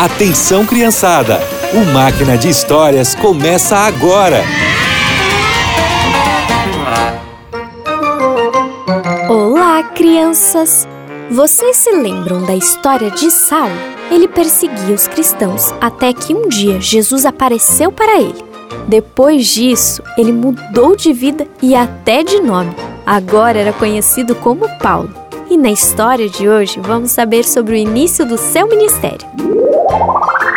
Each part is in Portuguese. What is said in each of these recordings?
Atenção, criançada! O Máquina de Histórias começa agora! Olá, crianças! Vocês se lembram da história de Saulo? Ele perseguia os cristãos até que um dia Jesus apareceu para ele. Depois disso, ele mudou de vida e até de nome. Agora era conhecido como Paulo. E na história de hoje, vamos saber sobre o início do seu ministério.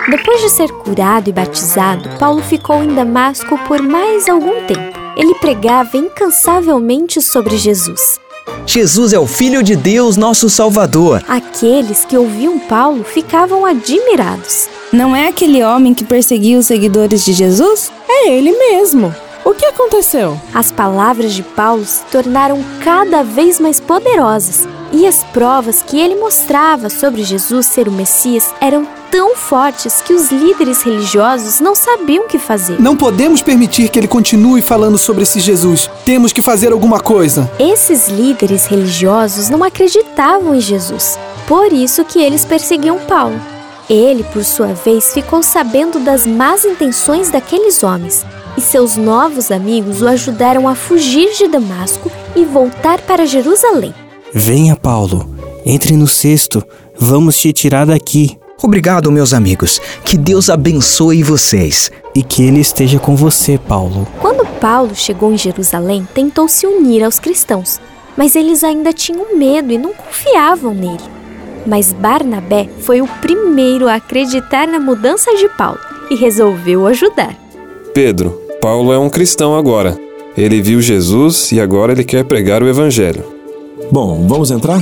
Depois de ser curado e batizado, Paulo ficou em Damasco por mais algum tempo. Ele pregava incansavelmente sobre Jesus. Jesus é o Filho de Deus, nosso Salvador. Aqueles que ouviam Paulo ficavam admirados. Não é aquele homem que perseguia os seguidores de Jesus? É ele mesmo. O que aconteceu? As palavras de Paulo se tornaram cada vez mais poderosas e as provas que ele mostrava sobre Jesus ser o Messias eram tão fortes que os líderes religiosos não sabiam o que fazer. Não podemos permitir que ele continue falando sobre esse Jesus. Temos que fazer alguma coisa. Esses líderes religiosos não acreditavam em Jesus. Por isso que eles perseguiam Paulo. Ele, por sua vez, ficou sabendo das más intenções daqueles homens e seus novos amigos o ajudaram a fugir de Damasco e voltar para Jerusalém. Venha, Paulo, entre no cesto, vamos te tirar daqui. Obrigado, meus amigos. Que Deus abençoe vocês. E que Ele esteja com você, Paulo. Quando Paulo chegou em Jerusalém, tentou se unir aos cristãos, mas eles ainda tinham medo e não confiavam nele. Mas Barnabé foi o primeiro a acreditar na mudança de Paulo e resolveu ajudar. Pedro, Paulo é um cristão agora. Ele viu Jesus e agora ele quer pregar o Evangelho. Bom, vamos entrar?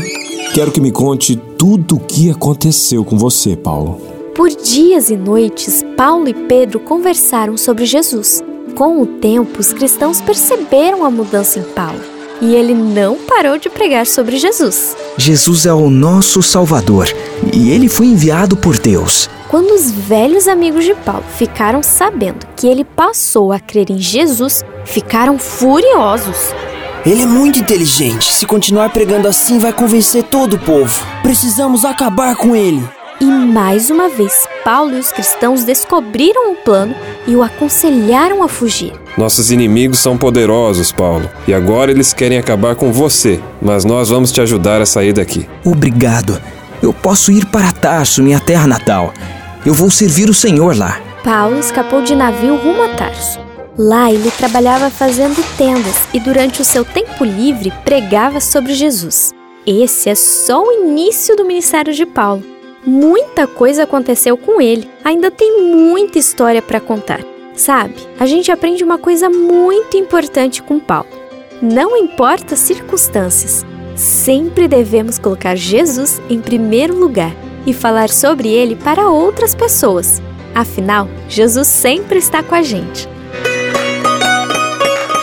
Quero que me conte tudo o que aconteceu com você, Paulo. Por dias e noites, Paulo e Pedro conversaram sobre Jesus. Com o tempo, os cristãos perceberam a mudança em Paulo e ele não parou de pregar sobre Jesus. Jesus é o nosso Salvador e ele foi enviado por Deus. Quando os velhos amigos de Paulo ficaram sabendo que ele passou a crer em Jesus, ficaram furiosos. Ele é muito inteligente. Se continuar pregando assim, vai convencer todo o povo. Precisamos acabar com ele. E mais uma vez, Paulo e os cristãos descobriram o plano e o aconselharam a fugir. Nossos inimigos são poderosos, Paulo, e agora eles querem acabar com você, mas nós vamos te ajudar a sair daqui. Obrigado. Eu posso ir para Tarso, minha terra natal. Eu vou servir o Senhor lá. Paulo escapou de navio rumo a Tarso. Lá ele trabalhava fazendo tendas e durante o seu tempo livre pregava sobre Jesus. Esse é só o início do ministério de Paulo. Muita coisa aconteceu com ele. Ainda tem muita história para contar. Sabe, a gente aprende uma coisa muito importante com Paulo. Não importa as circunstâncias, sempre devemos colocar Jesus em primeiro lugar e falar sobre ele para outras pessoas. Afinal, Jesus sempre está com a gente.